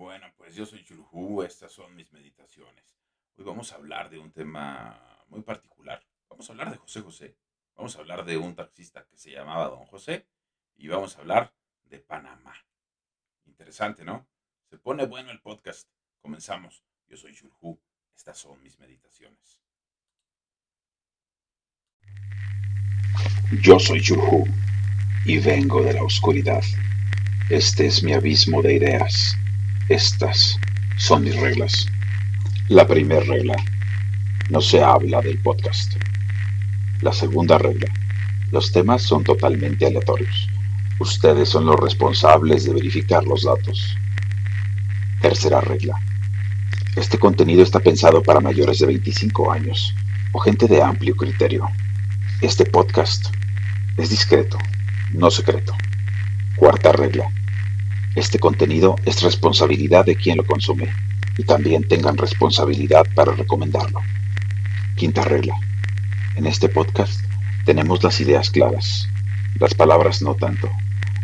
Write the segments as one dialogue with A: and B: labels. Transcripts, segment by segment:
A: Bueno, pues yo soy Chulhu, estas son mis meditaciones. Hoy vamos a hablar de un tema muy particular. Vamos a hablar de José José. Vamos a hablar de un taxista que se llamaba Don José y vamos a hablar de Panamá. Interesante, ¿no? Se pone bueno el podcast. Comenzamos. Yo soy Chulhu, estas son mis meditaciones.
B: Yo soy Chulhu y vengo de la oscuridad. Este es mi abismo de ideas. Estas son mis reglas. La primera regla, no se habla del podcast. La segunda regla, los temas son totalmente aleatorios. Ustedes son los responsables de verificar los datos. Tercera regla, este contenido está pensado para mayores de 25 años o gente de amplio criterio. Este podcast es discreto, no secreto. Cuarta regla, este contenido es responsabilidad de quien lo consume y también tengan responsabilidad para recomendarlo. Quinta regla. En este podcast tenemos las ideas claras, las palabras no tanto.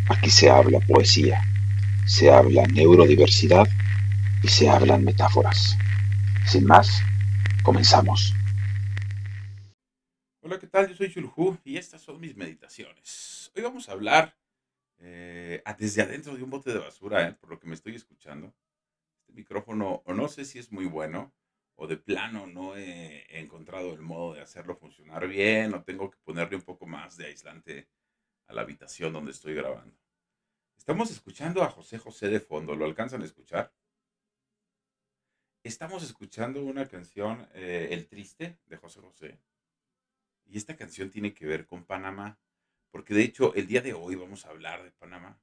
B: Aquí se habla poesía, se habla neurodiversidad y se hablan metáforas. Sin más, comenzamos.
A: Hola, ¿qué tal? Yo soy Chulhu y estas son mis meditaciones. Hoy vamos a hablar eh, desde adentro de un bote de basura, eh, por lo que me estoy escuchando. Este micrófono, o no sé si es muy bueno, o de plano no he, encontrado el modo de hacerlo funcionar bien, o tengo que ponerle un poco más de aislante a la habitación donde estoy grabando. Estamos escuchando a José José de fondo, ¿lo alcanzan a escuchar? Estamos escuchando una canción, eh, El Triste, de José José. Y esta canción tiene que ver con Panamá porque de hecho el día de hoy vamos a hablar de Panamá.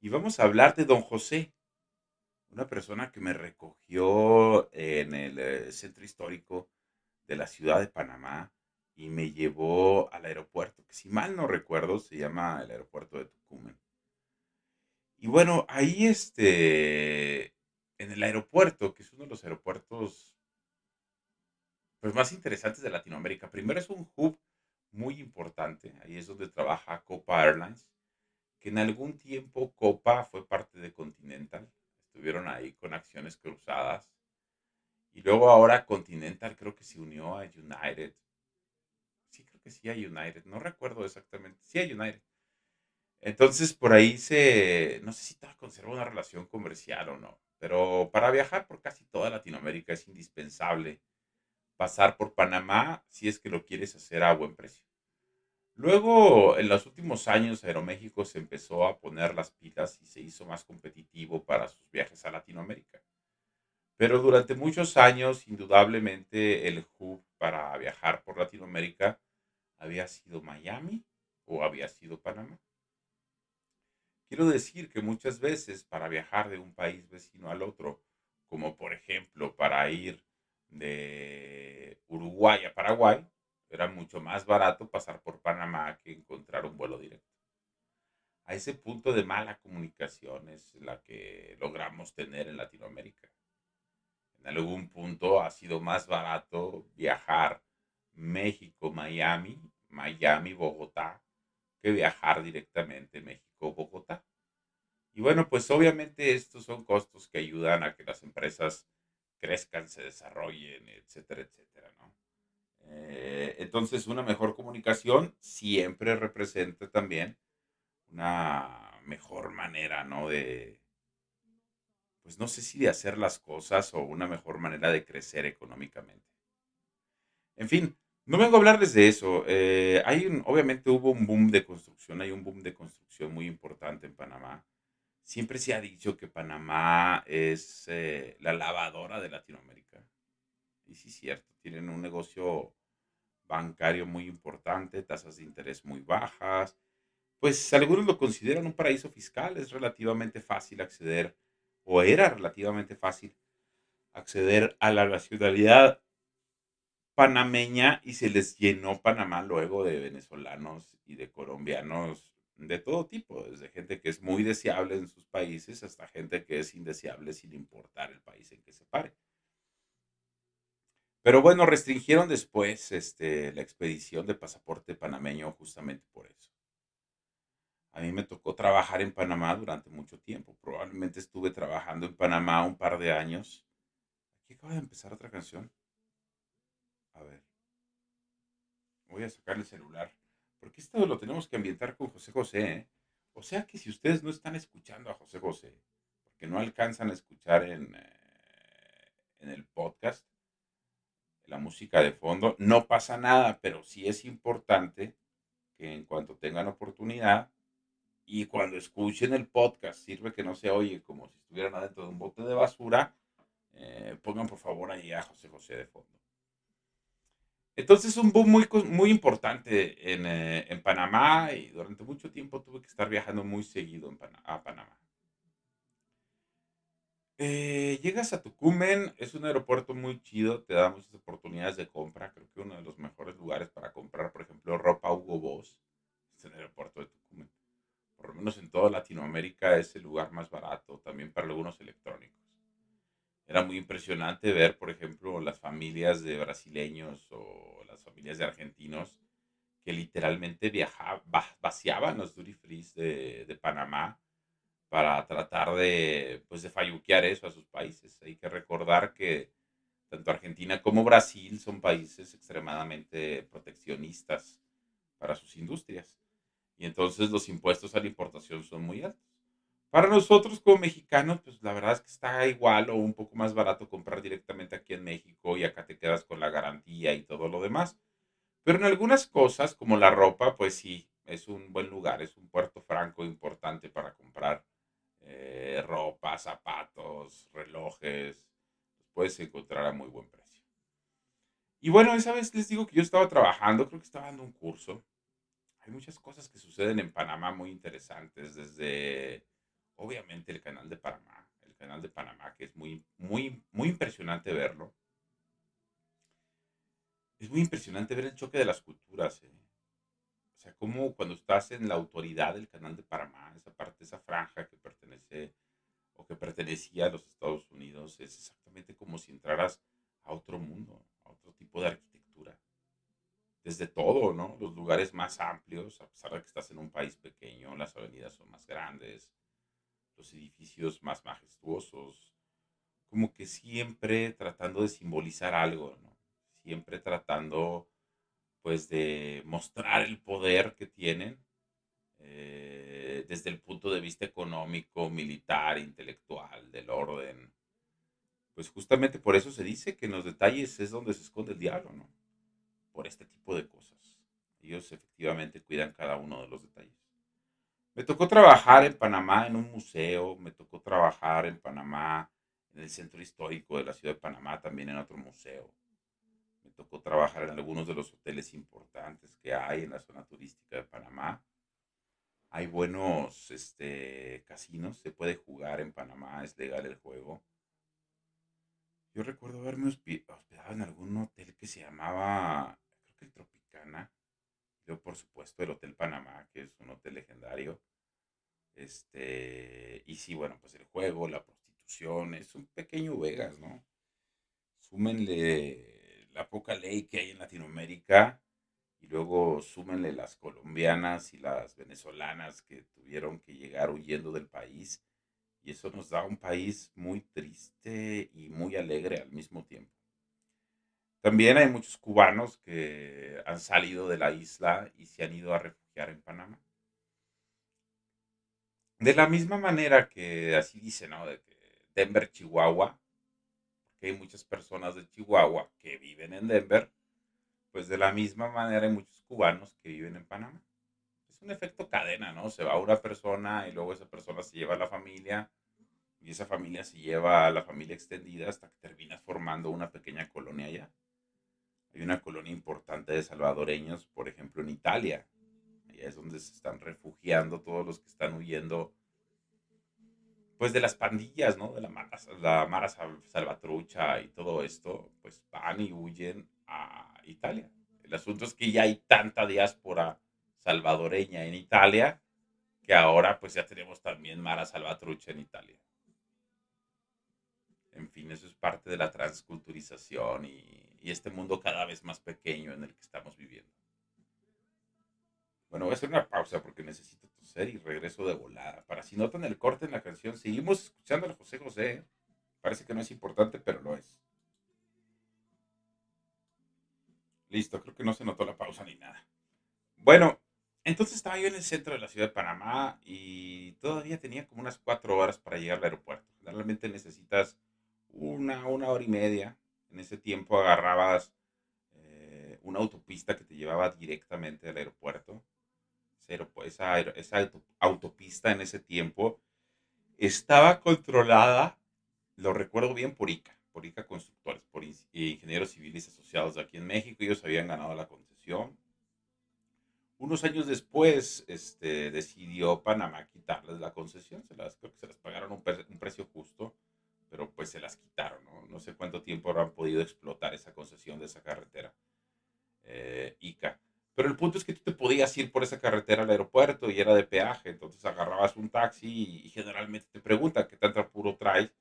A: Y vamos a hablar de don José, una persona que me recogió en el eh, centro histórico de la ciudad de Panamá y me llevó al aeropuerto, que si mal no recuerdo se llama el aeropuerto de Tucumán. Y bueno, ahí este, en el aeropuerto, que es uno de los aeropuertos pues, más interesantes de Latinoamérica, primero es un hub muy importante. Ahí es donde trabaja Copa Airlines, que en algún tiempo Copa fue parte de Continental. Estuvieron ahí con acciones cruzadas. Y luego ahora Continental creo que se unió a United. Sí, creo que sí a United. No recuerdo exactamente. Sí a United. Entonces por ahí se, no sé si conserva una relación comercial o no, pero para viajar por casi toda Latinoamérica es indispensable pasar por Panamá si es que lo quieres hacer a buen precio. Luego, en los últimos años, Aeroméxico se empezó a poner las pilas y se hizo más competitivo para sus viajes a Latinoamérica. Pero durante muchos años, indudablemente, el hub para viajar por Latinoamérica había sido Miami o había sido Panamá. Quiero decir que muchas veces para viajar de un país vecino al otro, como por ejemplo para ir de Uruguay a Paraguay, era mucho más barato pasar por Panamá que encontrar un vuelo directo. A ese punto de mala comunicación es la que logramos tener en Latinoamérica. En algún punto ha sido más barato viajar México-Miami, Miami-Bogotá, que viajar directamente México-Bogotá. Y bueno, pues obviamente estos son costos que ayudan a que las empresas crezcan, se desarrollen, etcétera, etcétera, ¿no? Eh, entonces, una mejor comunicación siempre representa también una mejor manera, ¿no? De, pues no sé si de hacer las cosas o una mejor manera de crecer económicamente. En fin, no vengo a hablarles de eso. Eh, hay obviamente hubo un boom de construcción, hay un boom de construcción muy importante en Panamá. Siempre se ha dicho que Panamá es eh, la lavadora de Latinoamérica. Y sí es cierto, tienen un negocio bancario muy importante, tasas de interés muy bajas. Pues algunos lo consideran un paraíso fiscal, es relativamente fácil acceder, o era relativamente fácil acceder a la nacionalidad panameña y se les llenó Panamá luego de venezolanos y de colombianos de todo tipo, desde gente que es muy deseable en sus países hasta gente que es indeseable sin importar el país en que se pare. Pero bueno, restringieron después este, la expedición de pasaporte panameño justamente por eso. A mí me tocó trabajar en Panamá durante mucho tiempo. Probablemente estuve trabajando en Panamá un par de años. Aquí acaba de empezar otra canción. A ver. Voy a sacar el celular. Porque esto lo tenemos que ambientar con José José. ¿eh? O sea que si ustedes no están escuchando a José José, porque no alcanzan a escuchar en, eh, en el podcast la música de fondo, no pasa nada, pero sí es importante que en cuanto tengan oportunidad y cuando escuchen el podcast, sirve que no se oye como si estuvieran adentro de un bote de basura, eh, pongan por favor ahí a José José de fondo. Entonces, un boom muy, muy importante en, eh, en, Panamá y durante mucho tiempo tuve que estar viajando muy seguido a Panamá. Eh, llegas a Tucumán, es un aeropuerto muy chido, te da muchas oportunidades de compra. Creo que uno de los mejores lugares para comprar, por ejemplo, ropa Hugo Boss es el aeropuerto de Tucumán. Por lo menos en toda Latinoamérica es el lugar más barato, también para algunos electrónicos. Era muy impresionante ver, por ejemplo, las familias de brasileños o las familias de argentinos que literalmente viajaban, vaciaban los duty free de, Panamá para tratar de, pues, de falluquear eso a sus países. Hay que recordar que tanto Argentina como Brasil son países extremadamente proteccionistas para sus industrias. Y entonces los impuestos a la importación son muy altos. Para nosotros como mexicanos, pues la verdad es que está igual o un poco más barato comprar directamente aquí en México y acá te quedas con la garantía y todo lo demás. Pero en algunas cosas, como la ropa, pues sí, es un buen lugar, es un puerto franco importante para comprar eh, ropa, zapatos, relojes, puedes encontrar a muy buen precio. Y bueno, esa vez les digo que yo estaba trabajando, creo que estaba dando un curso. Hay muchas cosas que suceden en Panamá muy interesantes, desde obviamente el canal de Panamá, el canal de Panamá, que es muy, muy, muy impresionante verlo. Es muy impresionante ver el choque de las culturas. ¿eh? O sea, como cuando estás en la autoridad del canal de Panamá, esa parte, esa franja que pertenece o que pertenecía a los Estados Unidos, es exactamente como si entraras a otro mundo, a otro tipo de arquitectura. Desde todo, ¿no? Los lugares más amplios, a pesar de que estás en un país pequeño, las avenidas son más grandes, los edificios más majestuosos, como que siempre tratando de simbolizar algo, ¿no? Siempre tratando pues de mostrar el poder que tienen eh, desde el punto de vista económico, militar, intelectual, del orden. Pues justamente por eso se dice que en los detalles es donde se esconde el diablo, ¿no? Por este tipo de cosas. Ellos efectivamente cuidan cada uno de los detalles. Me tocó trabajar en Panamá en un museo, me tocó trabajar en Panamá en el centro histórico de la ciudad de Panamá, también en otro museo tocó trabajar en algunos de los hoteles importantes que hay en la zona turística de Panamá. Hay buenos este, casinos, se puede jugar en Panamá, es legal el juego. Yo recuerdo haberme hospedado en algún hotel que se llamaba, Tropicana. Por supuesto, el Hotel Panamá, que es un hotel legendario. Este, y sí, bueno, pues el juego, la prostitución, es un pequeño Vegas, ¿no? Súmenle la poca ley que hay en Latinoamérica y luego súmenle las colombianas y las venezolanas que tuvieron que llegar huyendo del país y eso nos da un país muy triste y muy alegre al mismo tiempo. También hay muchos cubanos que han salido de la isla y se han ido a refugiar en Panamá. De la misma manera que así dice, ¿no? Denver, Chihuahua, que hay muchas personas de Chihuahua que viven en Denver, pues de la misma manera hay muchos cubanos que viven en Panamá. Es un efecto cadena, ¿no? Se va una persona y luego esa persona se lleva a la familia y esa familia se lleva a la familia extendida hasta que terminas formando una pequeña colonia allá. Hay una colonia importante de salvadoreños, por ejemplo, en Italia. Allá es donde se están refugiando todos los que están huyendo pues de las pandillas, ¿no? De la Mara, la Mara Salvatrucha y todo esto, pues van y huyen a Italia. El asunto es que ya hay tanta diáspora salvadoreña en Italia que ahora pues ya tenemos también Mara Salvatrucha en Italia. En fin, eso es parte de la transculturización y, y este mundo cada vez más pequeño en el que estamos viviendo. Bueno, voy a hacer una pausa porque necesito toser y regreso de volada. Para si notan el corte en la canción, seguimos escuchando a José José. Parece que no es importante, pero lo es. Listo, creo que no se notó la pausa ni nada. Bueno, entonces estaba yo en el centro de la ciudad de Panamá y todavía tenía como unas cuatro horas para llegar al aeropuerto. Generalmente necesitas una, una hora y media. En ese tiempo agarrabas eh, una autopista que te llevaba directamente al aeropuerto. Esa, esa autopista en ese tiempo estaba controlada, lo recuerdo bien, por ICA, por ICA Constructores, por ingenieros civiles asociados aquí en México. Ellos habían ganado la concesión unos años después este, decidió Panamá quitarles la concesión. Se las, creo que se las pagaron un, un precio justo, pero pues se las quitaron. ¿no? no sé cuánto tiempo habrán podido explotar esa concesión de esa carretera eh, ICA. Pero el punto es que tú te podías ir por esa carretera al aeropuerto y era de peaje. Entonces agarrabas un taxi y, generalmente te preguntan qué tanto apuro traes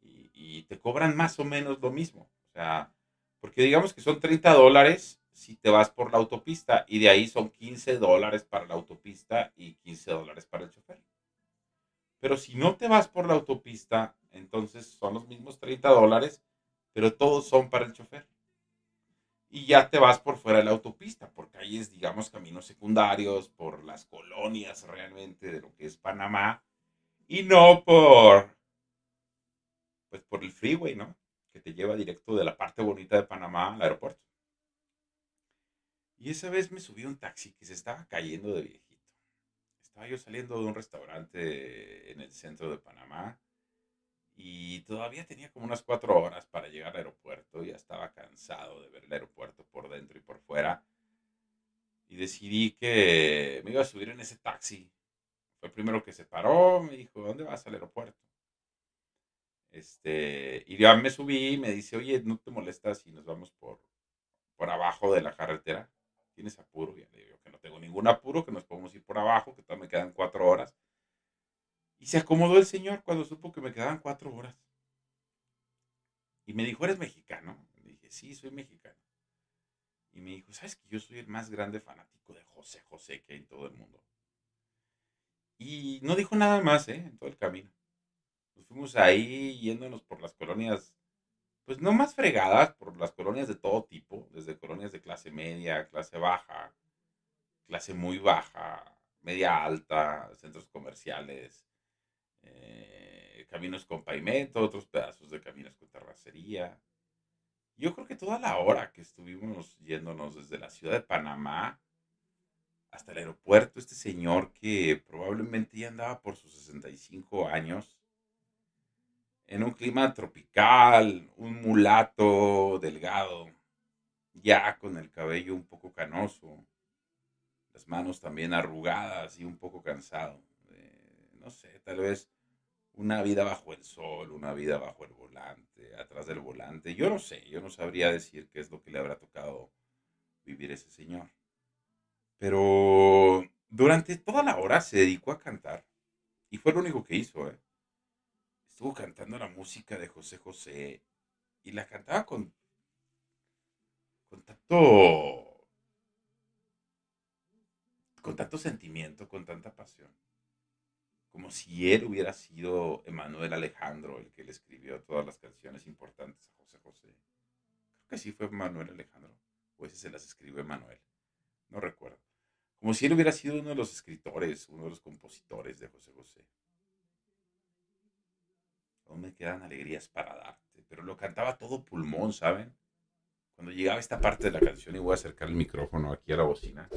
A: y, y te cobran más o menos lo mismo. O sea, porque digamos que son 30 dólares si te vas por la autopista y de ahí son 15 dólares para la autopista y 15 dólares para el chofer. Pero si no te vas por la autopista, entonces son los mismos 30 dólares, pero todos son para el chofer. Y ya te vas por fuera de la autopista, porque ahí digamos, caminos secundarios, por las colonias realmente de lo que es Panamá, y no por, pues por el freeway, ¿no? Que te lleva directo de la parte bonita de Panamá al aeropuerto. Y esa vez me subí a un taxi que se estaba cayendo de viejito. Estaba yo saliendo de un restaurante en el centro de Panamá y todavía tenía como unas cuatro horas para llegar al aeropuerto. Ya estaba cansado de ver el aeropuerto por dentro y por fuera. Y decidí que me iba a subir en ese taxi. Fue el primero que se paró, me dijo, ¿dónde vas al aeropuerto? Este, y ya me subí y me dice, oye, ¿no te molestas si nos vamos por, por abajo de la carretera? ¿Tienes apuro? Y le digo que no tengo ningún apuro, que nos podemos ir por abajo, que todavía me quedan cuatro horas. Y se acomodó el señor cuando supo que me quedaban cuatro horas. Y me dijo, ¿eres mexicano? Dije, sí, soy mexicano. Y me dijo, ¿sabes que yo soy el más grande fanático de José José que hay en todo el mundo? Y no dijo nada más, ¿eh? En todo el camino. Nos fuimos ahí yéndonos por las colonias pues no más fregadas por las colonias de todo tipo, desde colonias de clase media, clase baja, clase muy baja, media alta, centros comerciales, eh, caminos con pavimento, otros pedazos de caminos con terracería. Yo creo que toda la hora que estuvimos yéndonos desde la ciudad de Panamá hasta el aeropuerto, este señor que probablemente ya andaba por sus 65 años, en un clima tropical, un mulato delgado, ya con el cabello un poco canoso, las manos también arrugadas y un poco cansado. No sé, tal vez una vida bajo el sol, una vida bajo el volante, atrás del volante. Yo no sé, yo no sabría decir qué es lo que le habrá tocado vivir ese señor. Pero durante toda la hora se dedicó a cantar. Y fue lo único que hizo, ¿eh? estuvo cantando la música de José José y la cantaba con, con tanto, con tanto sentimiento, con tanta pasión, como si él hubiera sido Emanuel Alejandro el que le escribió todas las canciones importantes a José José. Creo que sí fue Manuel Alejandro, o ese se las escribió Emanuel, no recuerdo. Como si él hubiera sido uno de los escritores, uno de los compositores de José José no me quedan alegrías para darte. Pero lo cantaba todo pulmón, ¿saben? Cuando llegaba esta parte de la canción, y voy a acercar el micrófono aquí a la bocina.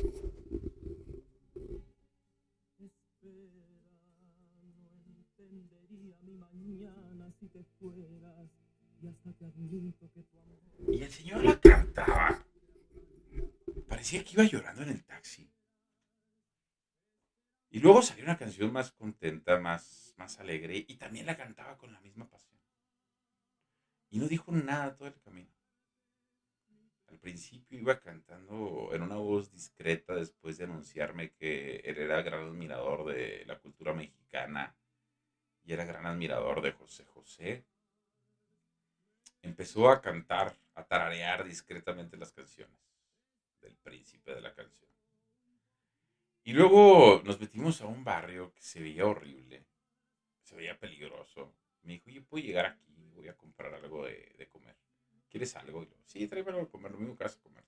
A: Y el señor la cantaba. Parecía que iba llorando en el taxi. Y luego salió una canción más contenta, más más alegre y también la cantaba con la misma pasión. Y no dijo nada todo el camino. Al principio iba cantando en una voz discreta después de anunciarme que él era gran admirador de la cultura mexicana y era gran admirador de José José. Empezó a cantar, a tararear discretamente las canciones del príncipe de la canción. Y luego nos metimos a un barrio que se veía horrible, se veía peligroso. Me dijo, yo puedo llegar aquí, voy a comprar algo de, comer. ¿Quieres algo? Y yo, sí, tráeme algo de comer, lo mismo que vas a comer.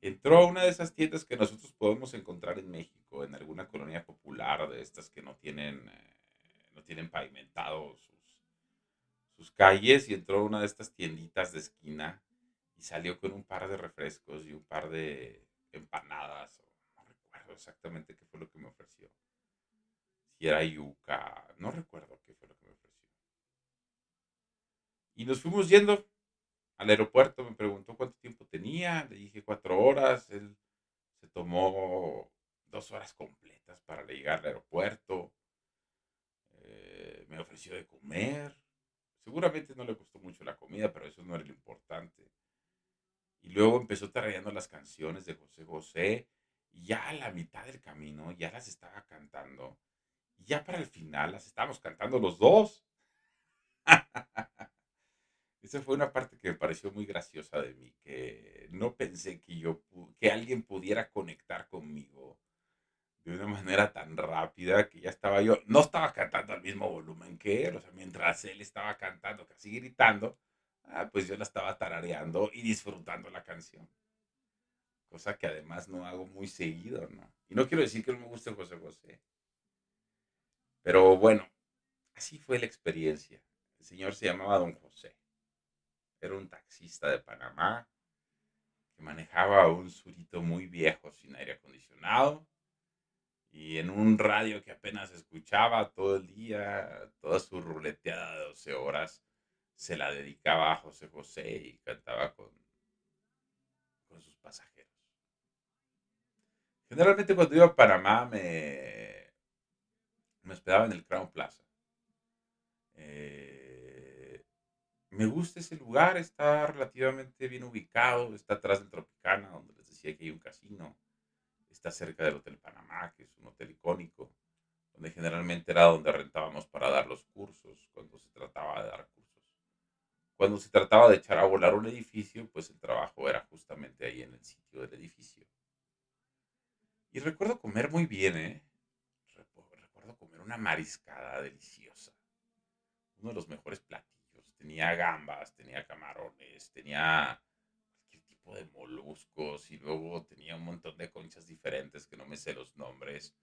A: Entró a una de esas tiendas que nosotros podemos encontrar en México, en alguna colonia popular de estas que no tienen, eh, no tienen pavimentados sus, calles, y entró a una de estas tienditas de esquina y salió con un par de refrescos y un par de empanadas exactamente qué fue lo que me ofreció. Si era yuca, no recuerdo qué fue lo que me ofreció. Y nos fuimos yendo al aeropuerto, me preguntó cuánto tiempo tenía, le dije cuatro horas, él se tomó dos horas completas para llegar al aeropuerto, eh, me ofreció de comer, seguramente no le gustó mucho la comida, pero eso no era lo importante. Y luego empezó tarareando las canciones de José José ya a la mitad del camino ya las estaba cantando. Y ya para el final las estábamos cantando los dos. Esa fue una parte que me pareció muy graciosa de mí, que no pensé que yo que alguien pudiera conectar conmigo de una manera tan rápida que ya estaba yo, no estaba cantando al mismo volumen que él, o sea, mientras él estaba cantando, casi gritando, ah, pues yo la estaba tarareando y disfrutando la canción cosa que además no hago muy seguido, ¿no? Y no quiero decir que no me guste José José. Pero bueno, así fue la experiencia. El señor se llamaba Don José. Era un taxista de Panamá que manejaba un surito muy viejo sin aire acondicionado y en un radio que apenas escuchaba todo el día, toda su ruleteada de 12 horas se la dedicaba a José José y cantaba con, con sus pasajeros. Generalmente cuando iba a Panamá me, me hospedaba en el Crown Plaza. Eh, me gusta ese lugar, está relativamente bien ubicado, está atrás del Tropicana, donde les decía que hay un casino. Está cerca del Hotel Panamá, que es un hotel icónico, donde generalmente era donde rentábamos para dar los cursos, cuando se trataba de dar cursos. Cuando se trataba de echar a volar un edificio, pues el trabajo era justamente ahí en el sitio del edificio. Y recuerdo comer muy bien, ¿eh? Recuerdo comer una mariscada deliciosa. Uno de los mejores platillos. Tenía gambas, tenía camarones, tenía de moluscos y luego tenía un montón de conchas diferentes que no me sé los nombres.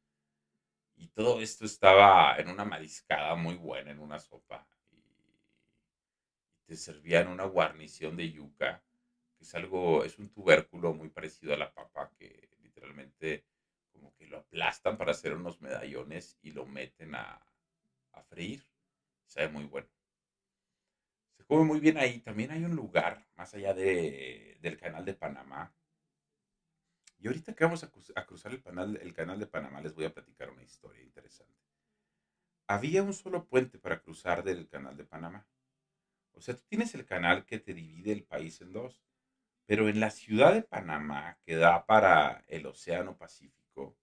A: Y todo esto estaba en una mariscada muy buena, en una sopa. Y te servían una guarnición de yuca, que es algo, es un tubérculo muy parecido a la papa que literalmente como que lo aplastan para hacer unos medallones y lo meten a, a freír. Sabe muy bueno. Se come muy bien ahí. También hay un lugar más allá de, del canal de Panamá. Y ahorita que vamos a, cruzar el, el canal de Panamá les voy a platicar una historia interesante. Había un solo puente para cruzar del canal de Panamá. O sea, tú tienes el canal que te divide el país en dos. Pero en la ciudad de Panamá, que da para el Océano Pacífico,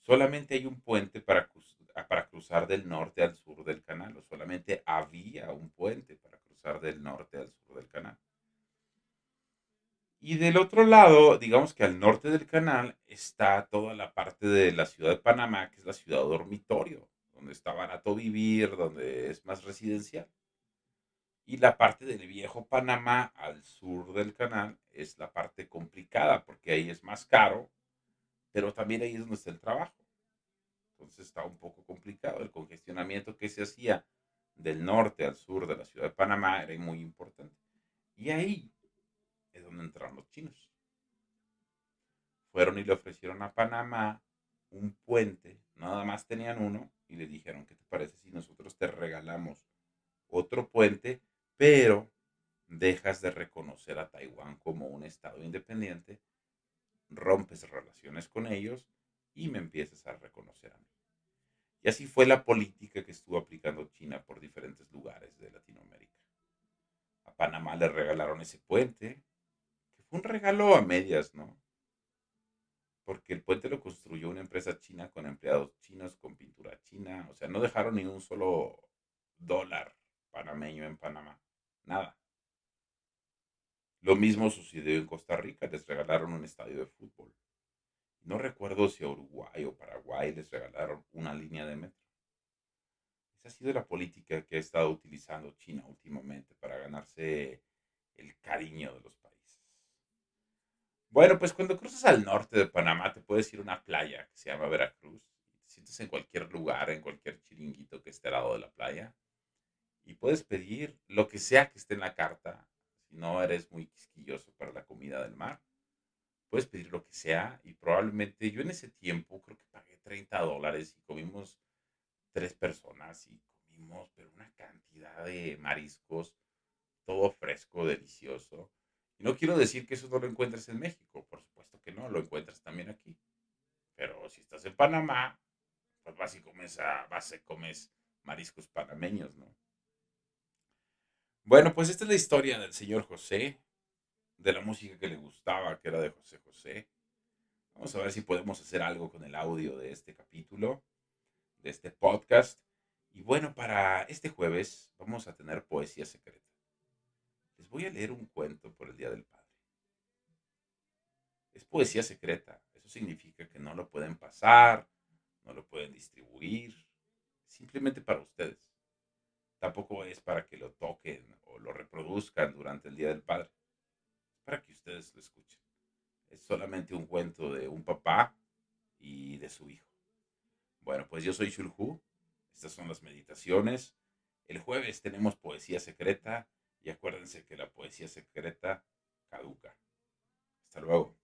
A: solamente hay un puente para, para cruzar del norte al sur del canal, o solamente había un puente para cruzar del norte al sur del canal. Y del otro lado, digamos que al norte del canal, está toda la parte de la ciudad de Panamá, que es la ciudad dormitorio, donde está barato vivir, donde es más residencial. Y la parte del viejo Panamá al sur del canal es la parte complicada, porque ahí es más caro pero también ahí es donde está el trabajo. Entonces está un poco El congestionamiento que se hacía del norte al sur de la ciudad de Panamá era muy importante. Y ahí es donde entraron los chinos. Fueron y le ofrecieron a Panamá un puente, nada más tenían uno, y le dijeron, ¿qué te parece si nosotros te regalamos otro puente, pero dejas de reconocer a Taiwán como un estado independiente rompes relaciones con ellos y me empiezas a reconocer a mí. Y así fue la política que estuvo aplicando China por diferentes lugares de Latinoamérica. A Panamá le regalaron ese puente, que fue un regalo a medias, ¿no? Porque el puente lo construyó una empresa china con empleados chinos, con pintura china. O sea, no dejaron ni un solo dólar panameño en Panamá. Nada. Lo mismo sucedió en Costa Rica, les regalaron un estadio de fútbol. No recuerdo si a Uruguay o Paraguay les regalaron una línea de metro. Esa ha sido la política que ha estado utilizando China últimamente para ganarse el cariño de los países. Bueno, pues cuando cruzas al norte de Panamá te puedes ir a una playa que se llama Veracruz. Te sientes en cualquier lugar, en cualquier chiringuito que esté al lado de la playa. Y puedes pedir lo que sea que esté en la carta. Si no eres muy quisquilloso para la comida del mar, puedes pedir lo que sea. Y probablemente yo en ese tiempo creo que pagué 30 dólares y comimos tres personas y comimos, pero una cantidad de mariscos, todo fresco, delicioso. No quiero decir que eso no lo encuentres en México, por supuesto que no, lo encuentras también aquí. Pero si estás en Panamá, pues vas y comes, vas y comes mariscos panameños, ¿no? Bueno, pues esta es la historia del señor José, de la música que le gustaba, que era de José José. Vamos a ver si podemos hacer algo con el audio de este capítulo, de este podcast. Y bueno, para este jueves vamos a tener poesía secreta. Les voy a leer un cuento por el Día del Padre. Es poesía secreta. Eso significa que no lo pueden pasar, no lo pueden distribuir, simplemente para ustedes. Tampoco es para que lo toquen o lo reproduzcan durante el Día del Padre. Para que ustedes lo escuchen. Es solamente un cuento de un papá y de su hijo. Bueno, pues yo soy Shulhu. Estas son las meditaciones. El jueves tenemos poesía secreta y acuérdense que la poesía secreta caduca. Hasta luego.